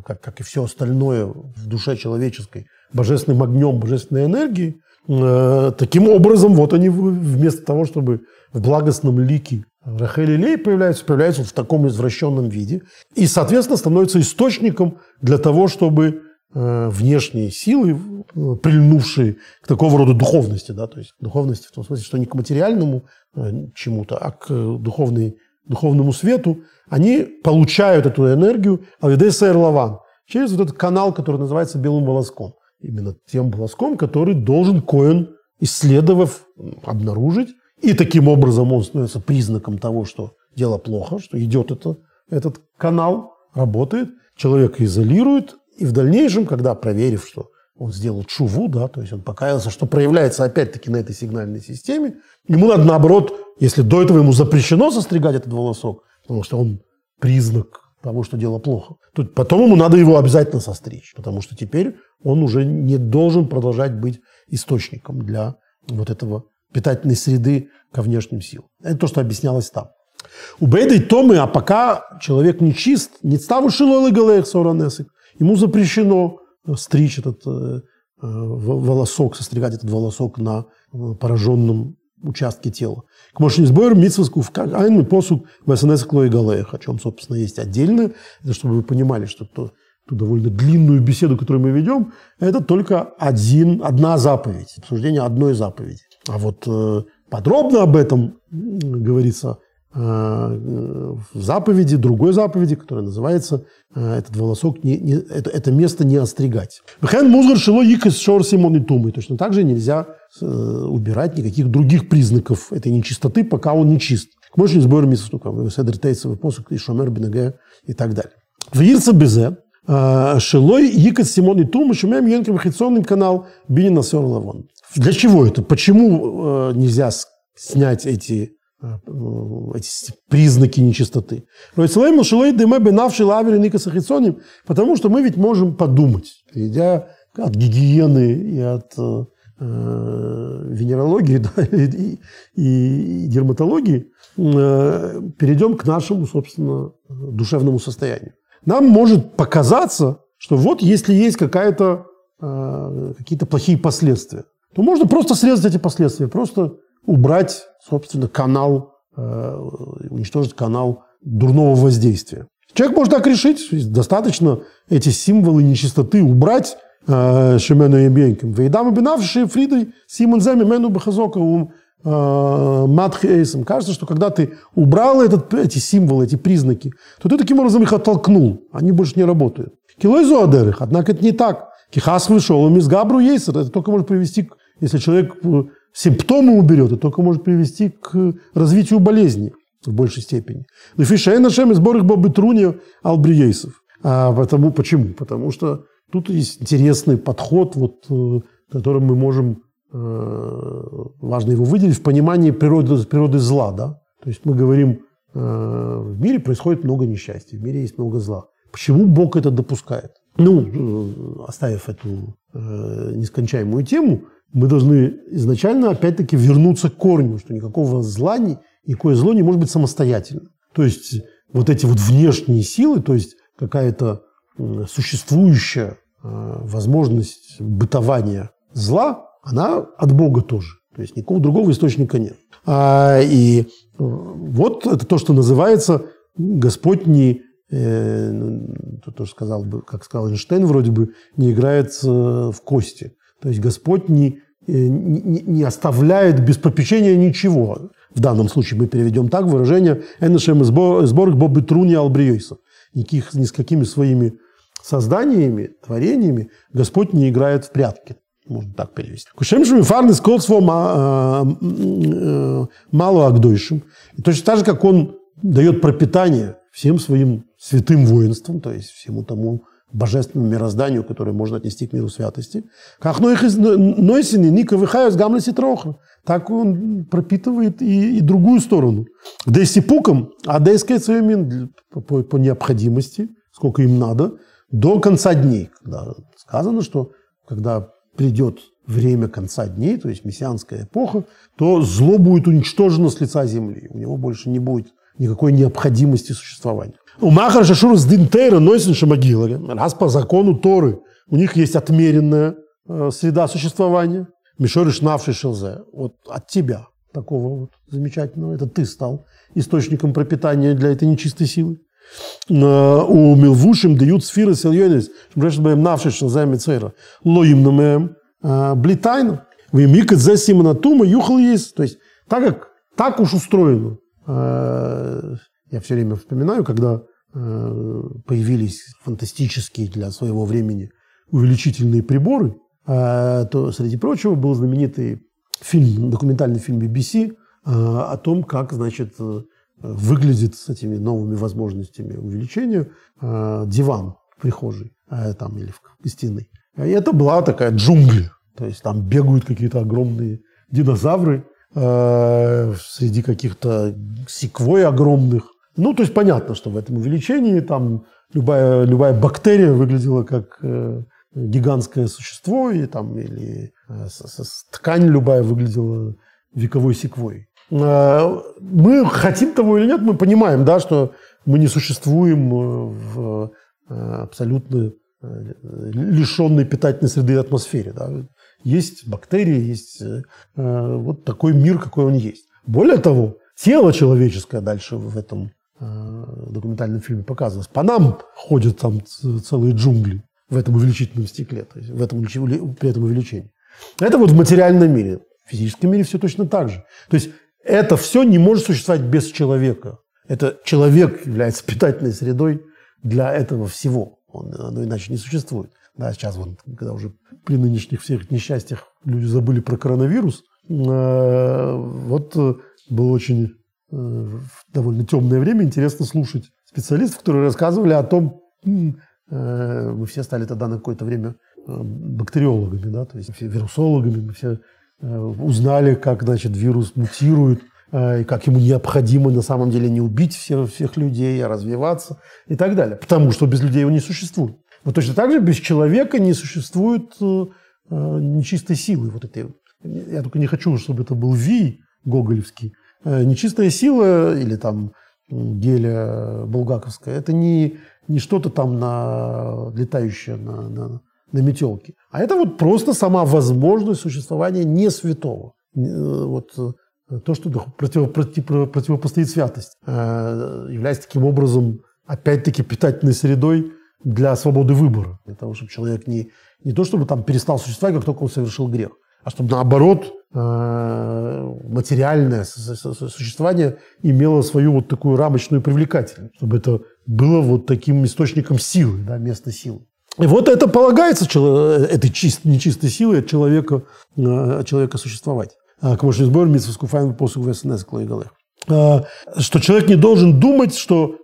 как, как и все остальное в душе человеческой, божественным огнем, божественной энергией, таким образом, вот они вместо того, чтобы в благостном лике Рахель и Лей появляются, появляются в таком извращенном виде и, соответственно, становятся источником для того, чтобы э, внешние силы, э, прильнувшие к такого рода духовности, да, то есть духовности в том смысле, что не к материальному э, чему-то, а к духовной, духовному свету, они получают эту энергию Алидеса Лаван через вот этот канал, который называется белым волоском. Именно тем волоском, который должен Коэн, исследовав, обнаружить, и таким образом он становится признаком того, что дело плохо, что идет это, этот канал, работает, человека изолирует, и в дальнейшем, когда проверив, что он сделал чуву, да, то есть он покаялся, что проявляется опять-таки на этой сигнальной системе, ему надо наоборот, если до этого ему запрещено состригать этот волосок, потому что он признак того, что дело плохо, то потом ему надо его обязательно состричь, потому что теперь он уже не должен продолжать быть источником для вот этого питательной среды ко внешним силам. Это то, что объяснялось там. У Бейда и Томы, а пока человек не чист, не ставу шилой галех соранесик, ему запрещено стричь этот э, э волосок, состригать этот волосок на э, пораженном участке тела. К сборам митсваску в айну посуд в СНС Клои Галех, о чем, собственно, есть отдельно, это чтобы вы понимали, что то, ту довольно длинную беседу, которую мы ведем, это только один, одна заповедь, обсуждение одной заповеди. А вот э, подробно об этом говорится в заповеди, другой заповеди, которая называется э, «Этот волосок, не, не, это, это место не остригать». Бхен музгар шило из шор симон и тумы. Точно так же нельзя убирать никаких других признаков этой нечистоты, пока он не чист. Можно сбор мисстукам, седр тейцевый посох, и шомер бенеге и так далее. В Ирце Безе Шилой Якот Симон и Тум, Шумем Йенкем Хитсонный канал Бинина Серлавон. Для чего это? Почему э, нельзя снять эти, э, эти признаки нечистоты? Потому что мы ведь можем подумать, идя от гигиены и от э, венерологии <laughs> да, и, и, и дерматологии, э, перейдем к нашему, собственно, душевному состоянию нам может показаться, что вот если есть какая-то, э, какие-то плохие последствия, то можно просто срезать эти последствия, просто убрать, собственно, канал, э, уничтожить канал дурного воздействия. Человек может так решить, достаточно эти символы нечистоты убрать, э, Шемену и Бенкем. Вейдам и Бенавши Фридой Симон Земи Мену Бахазока Э, Матхи Эйсом. Кажется, что когда ты убрал этот, эти символы, эти признаки, то ты таким образом их оттолкнул. Они больше не работают. Килой адерих, однако это не так. Кихас вышел, мисс Габру Ейсер. Это только может привести, если человек э, симптомы уберет, это только может привести к развитию болезни в большей степени. Но фишейна шем из борых бобы труни албриейсов. А потому, почему? Потому что тут есть интересный подход, вот, э, которым мы можем Э, важно его выделить в понимании природы, природы зла. Да? То есть мы говорим, э, в мире происходит много несчастья, в мире есть много зла. Почему Бог это допускает? Ну, оставив эту нескончаемую тему, мы должны изначально опять-таки вернуться к корню, что никакого зла, никакое зло не может быть самостоятельно. То есть вот эти вот внешние силы, то есть какая-то существующая возможность бытования зла, она от Бога тоже. То есть никакого другого источника нет. А, и э, вот это то, что называется Господь э, то, тоже сказал бы, как сказал Эйнштейн, вроде бы не играет в кости. То есть Господь э, не, не оставляет без попечения ничего. В данном случае мы переведем так выражение «Энешем сборг бобы труни албриойсов». никаких, ни с какими своими созданиями, творениями Господь не играет в прятки. Можно так перевести. Кушем же фарны скол свом мало агдойшим. И точно так же, как он дает пропитание всем своим святым воинствам, то есть всему тому божественному мирозданию, которое можно отнести к миру святости. Как Нойсини, Ника Вихайос, Гамлеси Троха. Так он пропитывает и, и другую сторону. Дейсипуком, а дейская по, по необходимости, сколько им надо, до конца дней. Когда сказано, что когда придет время конца дней, то есть мессианская эпоха, то зло будет уничтожено с лица земли. У него больше не будет никакой необходимости существования. У Махар Шашур с Динтейра носит Шамагиларе, раз по закону Торы. У них есть отмеренная э, среда существования, Мишориш навший шелзе, вот от тебя, такого вот замечательного, это ты стал источником пропитания для этой нечистой силы. У Милвушим дают сферы сельонис, чтобы навший шелзе мецера, лоим намеем, э, блитайна, вы микат за симона тума юхал есть. То есть так как так уж устроено, э, я все время вспоминаю, когда появились фантастические для своего времени увеличительные приборы, а, то, среди прочего, был знаменитый фильм, документальный фильм BBC а, о том, как, значит, выглядит с этими новыми возможностями увеличения а, диван в прихожей там, или в гостиной. И это была такая джунгли. То есть там бегают какие-то огромные динозавры среди каких-то секвой огромных. Ну, то есть понятно, что в этом увеличении там любая, любая бактерия выглядела как э, гигантское существо, и, там, или э, ткань любая выглядела вековой секвой. Э, мы хотим того или нет, мы понимаем, да, что мы не существуем в абсолютно лишенной питательной среды атмосфере. Да. Есть бактерии, есть вот такой мир, какой он есть. Более того, тело человеческое дальше в этом документальном фильме показывалось. По нам ходят там целые джунгли в этом увеличительном стекле, то есть в этом, при этом увеличении. Это вот в материальном мире. В физическом мире все точно так же. То есть это все не может существовать без человека. Это человек является питательной средой для этого всего. Он, оно иначе не существует. Да, сейчас вот, когда уже при нынешних всех несчастьях люди забыли про коронавирус, э, вот э, было очень э, в довольно темное время интересно слушать специалистов, которые рассказывали о том, Э, мы все стали тогда на какое-то время э, бактериологами, да, то есть вирусологами, мы все э, узнали, как, значит, вирус мутирует, и как ему необходимо на самом деле не убить всех, всех людей, а развиваться и так далее. Потому что без людей его не существует. Вот точно так же без человека не существует нечистой силы. Вот этой. Я только не хочу, чтобы это был Ви гоголевский. Нечистая сила или там геля булгаковская, это не не что-то там на, летающее на, на, на метелке, а это вот просто сама возможность существования не святого. Э, вот э, то, что против, против, противопостоит святость, э, является таким образом, опять-таки, питательной средой для свободы выбора. Для того, чтобы человек не, не то, чтобы там перестал существовать, как только он совершил грех, а чтобы наоборот материальное существование имело свою вот такую рамочную привлекательность, чтобы это было вот таким источником силы, да, место силы. И вот это полагается этой чистой, нечистой силой от человека, э, от человека существовать. А, а, Что человек не должен думать, что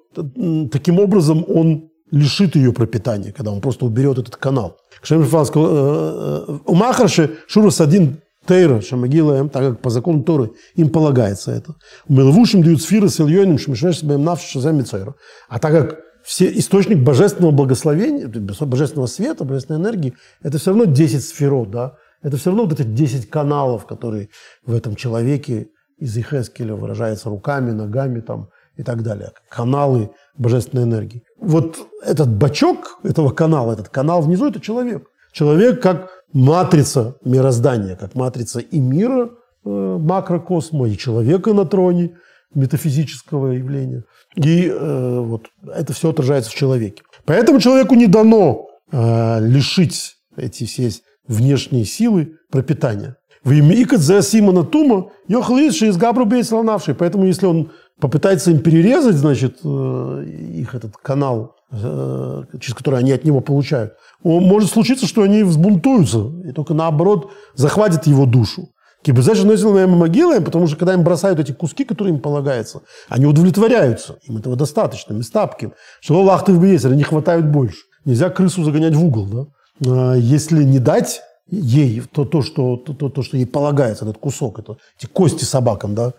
таким образом он лишит ее пропитания, когда он просто уберет этот канал. Кшем сказал, «Э, э, у Махарши Шурус один Тейра, Шамагила, так как по закону Торы им полагается это. Мелвушим дают сфиры с Ильоном, Шмишвеш себе навши Шазамицойра. А так как все источник божественного благословения, божественного света, божественной энергии, это все равно 10 сферот, да? Это все равно вот эти 10 каналов, которые в этом человеке из Ихескеля выражаются руками, ногами там, и так далее. Каналы божественной энергии. Вот этот бачок этого канала, этот канал внизу – это человек. Человек как матрица мироздания, как матрица и мира э, макрокосма, и человека на троне метафизического явления. И э, вот это все отражается в человеке. Поэтому человеку не дано э, лишить эти все внешние силы пропитания. В имя Икадзе Симона Тума Йохлиши из Габру Бейсланавший. Поэтому если он попытается им перерезать, значит, э, их этот канал, э, через который они от него получают, может случиться, что они взбунтуются и только наоборот захватят его душу. Кибезеш носил могилы, потому что когда им бросают эти куски, которые им полагаются, они удовлетворяются. Им этого достаточно, местапки. Что лахты в бейсере не хватает больше. Нельзя крысу загонять в угол. Да? А если не дать ей то, то, что, то, то, что ей полагается, этот кусок, это, эти кости собакам, да,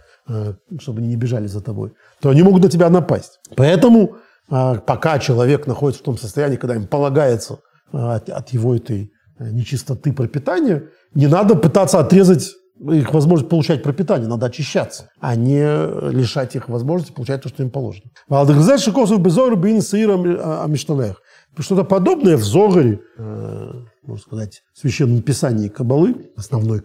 чтобы они не бежали за тобой, то они могут на тебя напасть. Поэтому а, пока человек находится в том состоянии, когда им полагается а, от, его этой э, нечистоты пропитания, не надо пытаться отрезать их возможность получать пропитание, надо очищаться, а не лишать их возможности получать то, что им положено. Что-то подобное в Зогаре, э, можно сказать, Священном Писании Кабалы, основной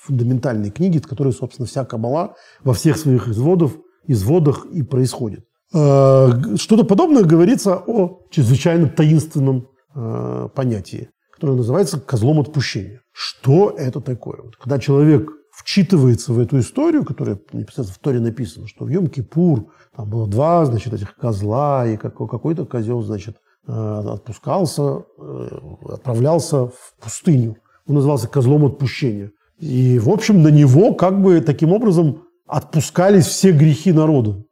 фундаментальной книги, в которой, собственно, вся Кабала во всех своих изводах, изводах и происходит. Э, что-то подобное говорится о чрезвычайно таинственном э, понятии, которое называется козлом отпущения. Что это такое? Вот, когда человек вчитывается в эту историю, которая непосредственно в Торе написана, что в Йом-Кипур там было два, значит, этих козла, и какой-то козел, значит, отпускался, э, отправлялся в пустыню. Он назывался козлом отпущения. И, в общем, на него как бы таким образом отпускались все грехи народа.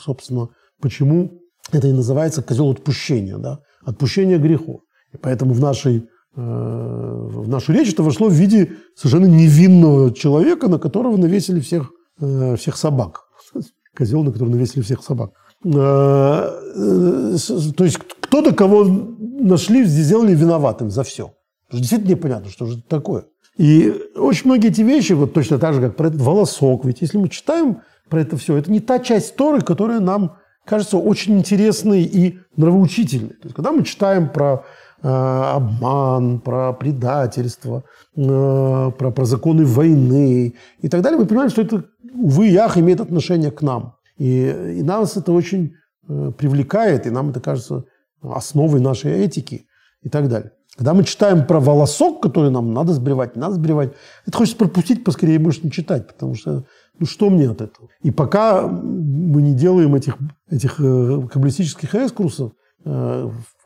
Собственно, почему это и называется козел отпущения, да? отпущение грехов. И поэтому в нашей Э, в нашу речь это вошло в виде совершенно невинного человека, на которого навесили всех, э, всех собак. <laughs> Козел, на которого навесили всех собак. Э, то есть кто-то, кого нашли, сделали виноватым за все. Действительно непонятно, что же это такое. И очень многие эти вещи, вот точно так же, как про этот волосок, ведь если мы читаем про это все, это не та часть Торы, которая нам кажется очень интересной и нравоучительной. То есть, когда мы читаем про Э, обман, про предательство, э, про, про законы войны и так далее, мы понимаем, что это, увы, ях имеет отношение к нам. И, и нас это очень э, привлекает, и нам это кажется основой нашей этики и так далее. Когда мы читаем про волосок, который нам надо сбривать, не надо сбривать, это хочется пропустить поскорее больше не читать, потому что ну что мне от этого? И пока мы не делаем этих, этих каббалистических экскурсов,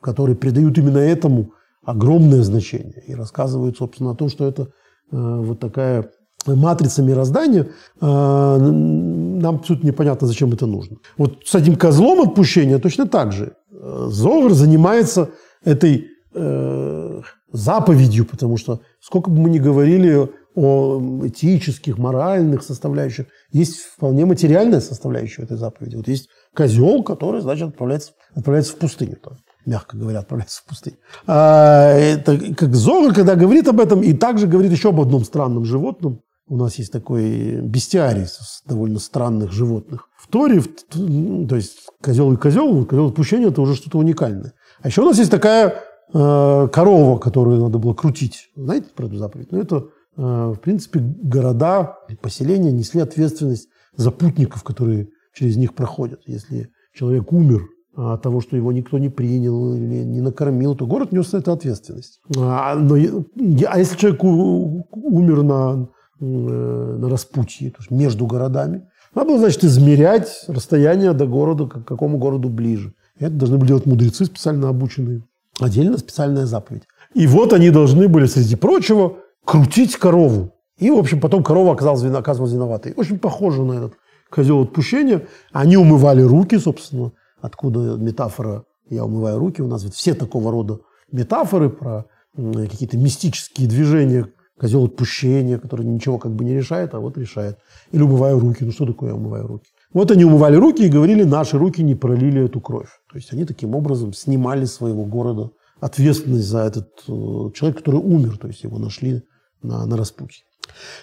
которые придают именно этому огромное значение и рассказывают, собственно, о том, что это э, вот такая матрица мироздания, э, нам абсолютно непонятно, зачем это нужно. Вот с этим козлом отпущения точно так же. Э, Зовер занимается этой заповедью, потому что сколько бы мы ни говорили о этических, моральных составляющих, есть вполне материальная составляющая этой заповеди. Вот есть козел, который, значит, отправляется, отправляется в пустыню мягко говоря, отправляется в пустыню. А, это как Зогар, когда говорит об этом, и также говорит еще об одном странном животном. У нас есть такой бестиарий с довольно странных животных. В Торе, то есть козел и козел, козел отпущения – это уже что-то уникальное. А еще у нас есть такая э, корова, которую надо было крутить. Знаете про эту заповедь? Ну, это, э, в принципе, города, поселения несли ответственность за путников, которые через них проходят. Если человек умер а, от того, что его никто не принял или не накормил, то город нес эту ответственность. А, но, а если человек умер на, на распутье, то есть между городами, надо было, значит, измерять расстояние до города, к какому городу ближе. Это должны были делать мудрецы, специально обученные. Отдельно специальная заповедь. И вот они должны были, среди прочего, крутить корову. И, в общем, потом корова оказалась, оказывалась виноватой. Очень похоже на этот козел отпущения. Они умывали руки, собственно, откуда метафора «я умываю руки». У нас ведь все такого рода метафоры про какие-то мистические движения, козел отпущения, который ничего как бы не решает, а вот решает. Или умываю руки. Ну что такое умываю руки? Вот они умывали руки и говорили, наши руки не пролили эту кровь. То есть они таким образом снимали своего города ответственность за этот э, человек, который умер, то есть его нашли на, на распутье.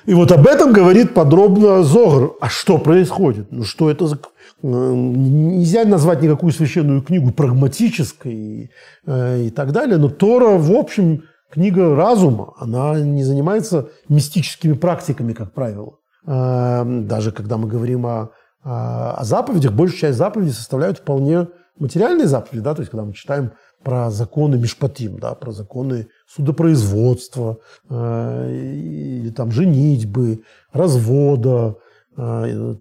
И вот об этом говорит подробно Зогр. А что происходит? Ну что это за Нельзя назвать никакую священную книгу прагматической и, э, и так далее, но Тора, в общем, книга разума. Она не занимается мистическими практиками, как правило. Э, даже когда мы говорим о, о, заповедях, большая часть заповедей составляют вполне материальные заповеди, да, то есть когда мы читаем про законы Мишпатим, да, про законы судопроизводства, э, и, там женитьбы, развода, э,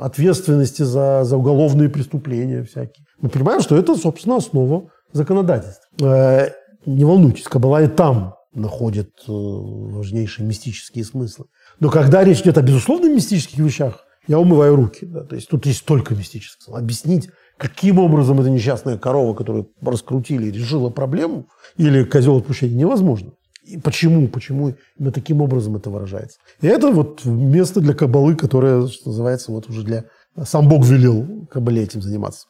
ответственности за, за уголовные преступления всякие. Мы понимаем, что это, собственно, основа законодательства. Не волнуйтесь, Каббала и там находит э, важнейшие мистические смыслы. Но когда речь идет о безусловно мистических вещах, я умываю руки. Да, то есть тут есть только мистическое. Объяснить, каким образом эта несчастная корова, которую раскрутили, решила проблему, или козел отпущения, невозможно. И почему? Почему именно таким образом это выражается? И это вот место для кабалы, которое, что называется, вот уже для... Сам Бог велел кабале этим заниматься.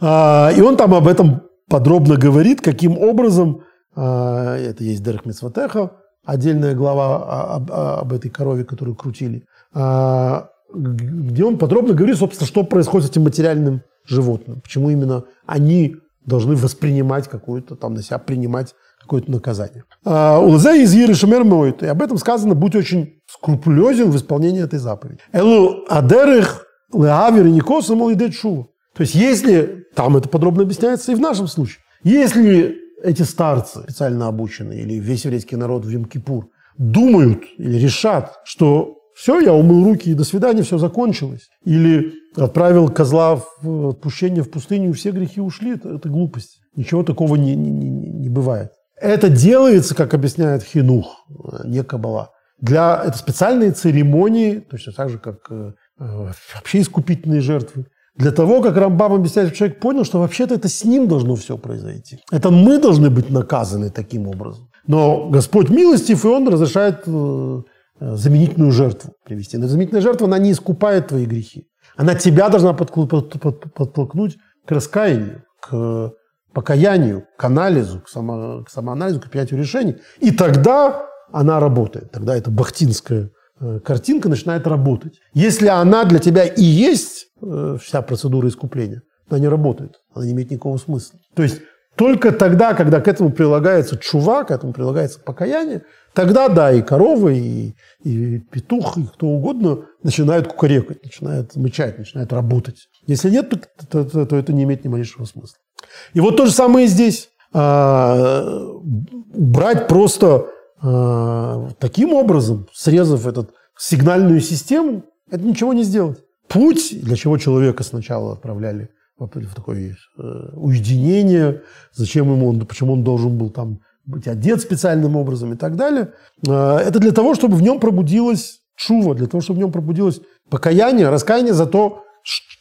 А, и он там об этом подробно говорит, каким образом, это есть Дерх Мицватеха, отдельная глава об, об этой корове, которую крутили, а, где он подробно говорит, собственно, что происходит с этим материальным животным, почему именно они должны воспринимать какую-то, там, на себя принимать какое-то наказание. Улзе из Иры. И об этом сказано, будь очень скрупулезен в исполнении этой заповеди. Элу адерых леавер и никоса молидет шува. То есть, если, там это подробно объясняется и в нашем случае, если эти старцы, специально обученные, или весь еврейский народ в Йом-Кипур, думают или решат, что все, я умыл руки и до свидания, все закончилось. Или отправил козла в отпущение в пустыню, все грехи ушли. Это, это глупость. Ничего такого не, не, не, не бывает. Это делается, как объясняет Хинух, не Кабала, для это специальные церемонии, точно так же, как э, вообще искупительные жертвы. Для того, как Рамбам объясняет, человек понял, что вообще-то это с ним должно все произойти. Это мы должны быть наказаны таким образом. Но Господь милостив, и Он разрешает э, заменительную жертву привести. Но заменительная жертва, она не искупает твои грехи. Она тебя должна подтолкнуть к раскаянию, к покаянию, к анализу, к, само, к самоанализу, к принятию решений. И тогда она работает. Тогда эта бахтинская э, картинка начинает работать. Если она для тебя и есть э, вся процедура искупления, она не работает, она не имеет никакого смысла. То есть только тогда, когда к этому прилагается чува, к этому прилагается покаяние, тогда, да, и коровы, и, и петух, и кто угодно начинают кукарекать, начинают мычать, начинают работать. Если нет, то, то, то, то это не имеет ни малейшего смысла. И вот то же самое и здесь. А, брать просто таким образом, срезав этот сигнальную систему, это ничего не сделать. Путь, для чего человека сначала отправляли в такое э, уединение, зачем ему он, почему он должен был там быть одет специальным образом и так далее. Э, это для того, чтобы в нем пробудилась чува, для того, чтобы в нем пробудилось покаяние, раскаяние за то,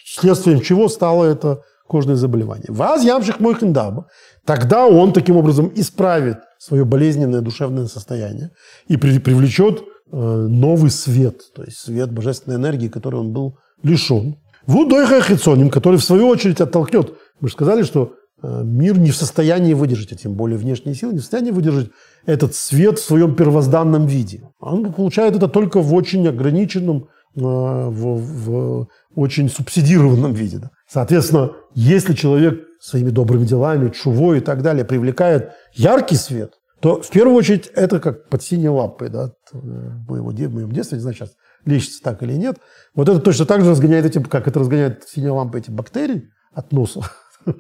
следствием чего стало это кожное заболевание. Ваз ямших мой хиндаба. Тогда он таким образом исправит свое болезненное душевное состояние и привлечет э, новый свет, то есть свет божественной энергии, который он был лишен. Вудойха хитсоним, который в свою очередь оттолкнет. Мы же сказали, что э, мир не в состоянии выдержать, а тем более внешние силы, не в состоянии выдержать этот свет в своем первозданном виде. Он получает это только в очень ограниченном, в, в очень субсидированном виде. Соответственно, если человек своими добрыми делами, чувой и так далее привлекает яркий свет, то в первую очередь это как под синей лапой, да, э, в моем детстве, не знаю, сейчас лечится так или нет. Вот это точно так же разгоняет эти, как это разгоняет синяя лампа эти бактерии от носа <laughs>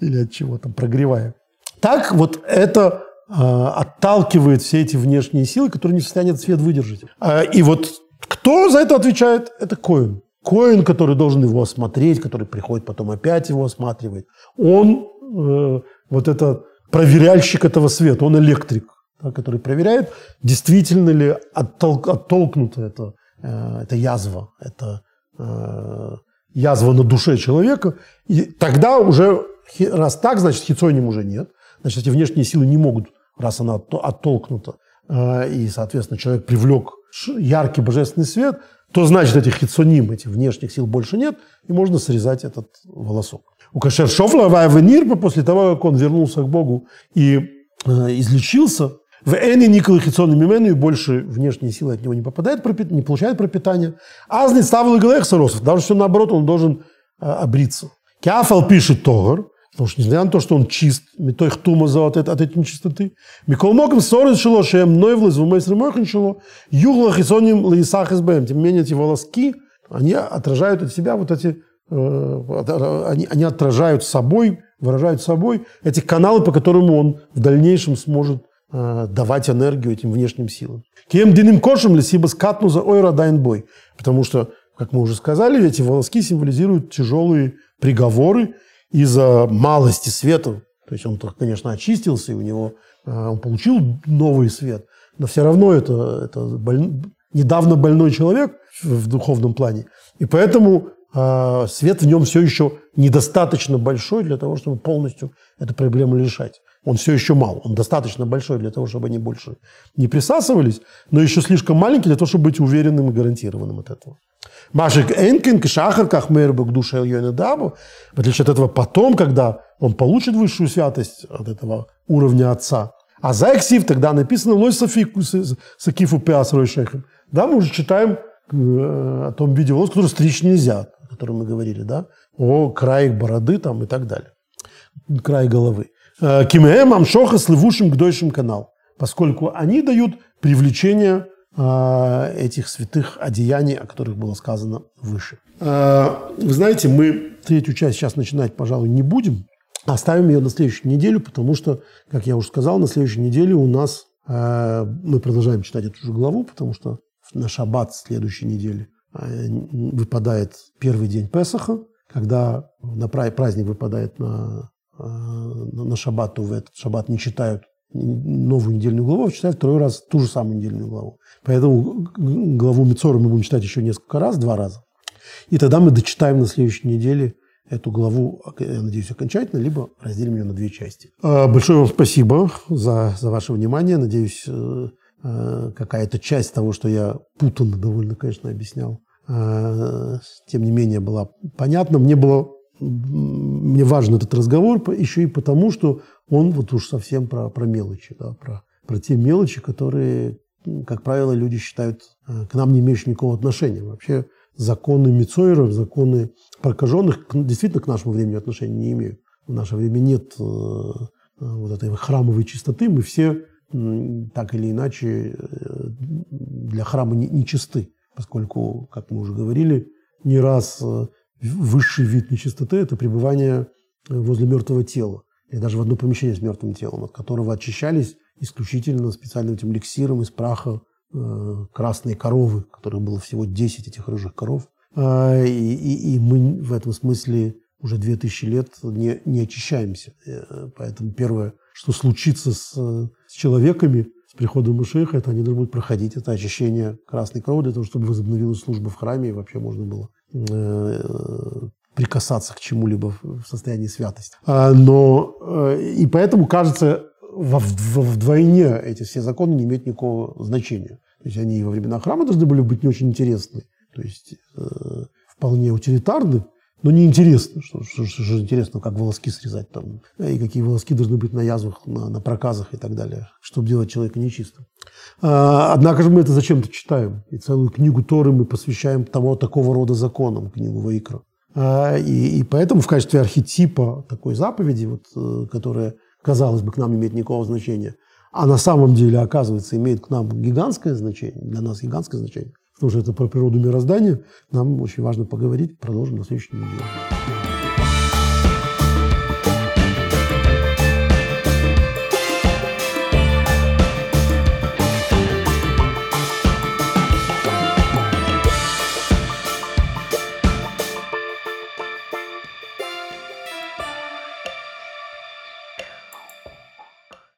или от чего там, прогревая. Так вот это э, отталкивает все эти внешние силы, которые не в состоянии этот свет выдержать. Э, и вот кто за это отвечает? Это Коин. Коин, который должен его осмотреть, который приходит потом опять его осматривает. Он э, вот это проверяльщик этого света, он электрик, да, который проверяет, действительно ли оттол, оттолкнуто это Э, это язва, это э, язва на душе человека. И тогда уже, раз так, значит, хитсоним уже нет. Значит, эти внешние силы не могут, раз она оттолкнута, э, и, соответственно, человек привлек яркий божественный свет, то значит, этих хитсоним, этих внешних сил больше нет, и можно срезать этот волосок. У Кашер Шофла Ваева после того, как он вернулся к Богу и излечился, в Эне Николы Хитсон Мимену и больше внешние силы от него не попадает, не получает пропитание. Азни ставил Галех Саросов. Даже все наоборот, он должен э, обриться. Кяфал пишет Тогар, потому что несмотря на то, что он чист, метой хтума за от, от этой нечистоты, Микол Моком ссоры шело, шеем нойвлыз в умейс ремойхан шело, югла хисоним лаисах избэм. Тем не менее, эти волоски, они отражают от себя вот эти, э, они, они отражают собой, выражают собой эти каналы, по которым он в дальнейшем сможет Э, давать энергию этим внешним силам. Кем диным кошем лисиба скатну за ойра дайн бой. Потому что Как мы уже сказали, эти волоски символизируют тяжелые приговоры из-за малости света. То есть он, конечно, очистился, и у него а, он получил новый свет, но все равно это, это боль... недавно больной человек в духовном плане. И поэтому э, свет в нем все еще недостаточно большой для того, чтобы полностью эту проблему решать. Он все еще мал, он достаточно большой для того, чтобы они больше не присасывались, но еще слишком маленький для того, чтобы быть уверенным и гарантированным от этого. Машек Энкин, Кшахар, Кахмербек, душа Йона Дабу. В отличие от этого, потом, когда он получит высшую святость от этого уровня отца, а за Эксив тогда написано Лой Сакифу Пиас Ройшехем. Да, мы уже читаем э, о том виде волос, который стричь нельзя, о котором мы говорили, да, о крае бороды там и так далее, край головы. Э, Кимеем Амшоха с левушим гдойшим канал, поскольку они дают привлечение этих святых одеяний, о которых было сказано выше. Вы знаете, мы третью часть сейчас начинать, пожалуй, не будем, Оставим ее на следующую неделю, потому что, как я уже сказал, на следующей неделе у нас э, мы продолжаем читать эту же главу, потому что на шаббат следующей недели э, выпадает первый день Песаха, когда на праздник выпадает на, э, на шаббат, то в этот шаббат не читают новую недельную главу, а читают второй раз ту же самую недельную главу. Поэтому главу Мицора мы будем читать еще несколько раз, два раза. И тогда мы дочитаем на следующей неделе эту главу, я надеюсь, окончательно, либо разделим ее на две части. А, большое вам спасибо за, за ваше внимание. Надеюсь, э, э, какая-то часть того, что я путанно довольно, конечно, объяснял, э, тем не менее была понятна. Мне было мне важен этот разговор еще и потому, что он вот уж совсем про, про мелочи, да, про, про те мелочи, которые, как правило, люди считают к нам не имеющими никакого отношения. Вообще законы Мицойра, законы прокаженных действительно к нашему времени отношения не имеют. В наше время нет э, э, вот этой храмовой чистоты. Мы все так или иначе э, для храма не, не чисты, поскольку, как мы уже говорили, не раз высший вид нечистоты – это пребывание возле мертвого тела, или даже в одно помещение с мертвым телом, от которого очищались исключительно специальным этим эликсиром из праха Э, красные коровы, которых было всего 10 этих рыжих коров. И, и, и мы в этом смысле уже 2000 лет не, не очищаемся. Э, поэтому первое, что случится с, с человеками с приходом Машеха, это они должны будут проходить это очищение красной крови для того, чтобы возобновилась служба в храме и вообще можно было э, прикасаться к чему-либо в состоянии святости. А, но э, и поэтому кажется, вдвойне эти все законы не имеют никакого значения. То есть они во времена храма должны были быть не очень интересны, то есть э, вполне утилитарны, но не интересно. Что, что, что, что интересно, как волоски срезать там, и какие волоски должны быть на язвах, на, на проказах и так далее, чтобы делать человека нечистым. А, однако же мы это зачем-то читаем. И целую книгу Торы мы посвящаем того, такого рода законам, книгу Ваикра. А, и, и поэтому в качестве архетипа такой заповеди, вот, э, которая казалось бы, к нам не имеет никакого значения, а на самом деле, оказывается, имеет к нам гигантское значение, для нас гигантское значение, потому что это про природу мироздания, нам очень важно поговорить, продолжим на следующей неделе.